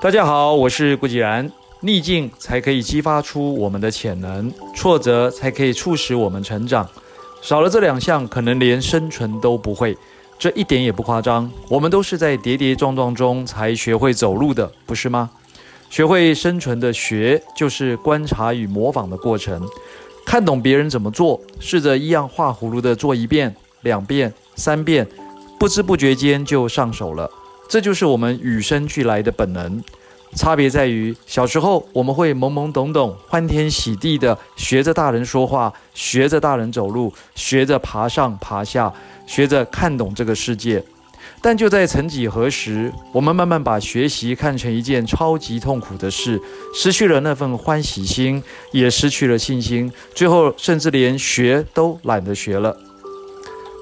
大家好，我是顾继然。逆境才可以激发出我们的潜能，挫折才可以促使我们成长。少了这两项，可能连生存都不会。这一点也不夸张。我们都是在跌跌撞撞中才学会走路的，不是吗？学会生存的学，就是观察与模仿的过程。看懂别人怎么做，试着一样画葫芦的做一遍、两遍、三遍，不知不觉间就上手了。这就是我们与生俱来的本能。差别在于，小时候我们会懵懵懂懂、欢天喜地地学着大人说话，学着大人走路，学着爬上爬下，学着看懂这个世界。但就在曾几何时，我们慢慢把学习看成一件超级痛苦的事，失去了那份欢喜心，也失去了信心，最后甚至连学都懒得学了。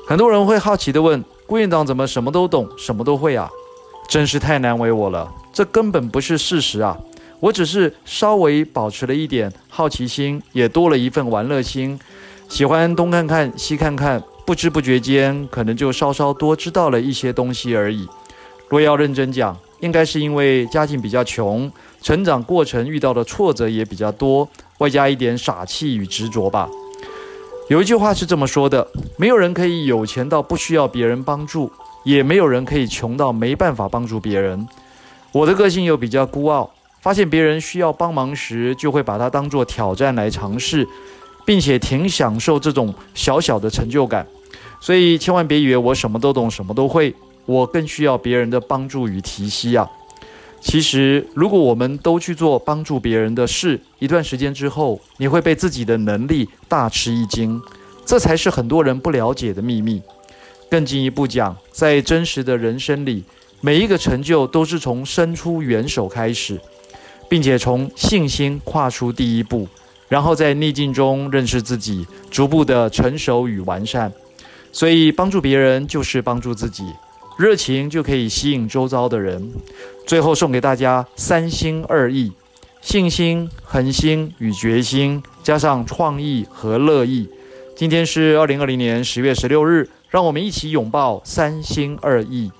很多人会好奇地问：顾院长怎么什么都懂，什么都会啊？真是太难为我了。这根本不是事实啊！我只是稍微保持了一点好奇心，也多了一份玩乐心，喜欢东看看西看看，不知不觉间可能就稍稍多知道了一些东西而已。若要认真讲，应该是因为家境比较穷，成长过程遇到的挫折也比较多，外加一点傻气与执着吧。有一句话是这么说的：没有人可以有钱到不需要别人帮助，也没有人可以穷到没办法帮助别人。我的个性又比较孤傲，发现别人需要帮忙时，就会把它当作挑战来尝试，并且挺享受这种小小的成就感。所以千万别以为我什么都懂，什么都会，我更需要别人的帮助与提携啊。其实，如果我们都去做帮助别人的事，一段时间之后，你会被自己的能力大吃一惊，这才是很多人不了解的秘密。更进一步讲，在真实的人生里。每一个成就都是从伸出援手开始，并且从信心跨出第一步，然后在逆境中认识自己，逐步的成熟与完善。所以帮助别人就是帮助自己，热情就可以吸引周遭的人。最后送给大家三心二意：信心、恒心与决心，加上创意和乐意。今天是二零二零年十月十六日，让我们一起拥抱三心二意。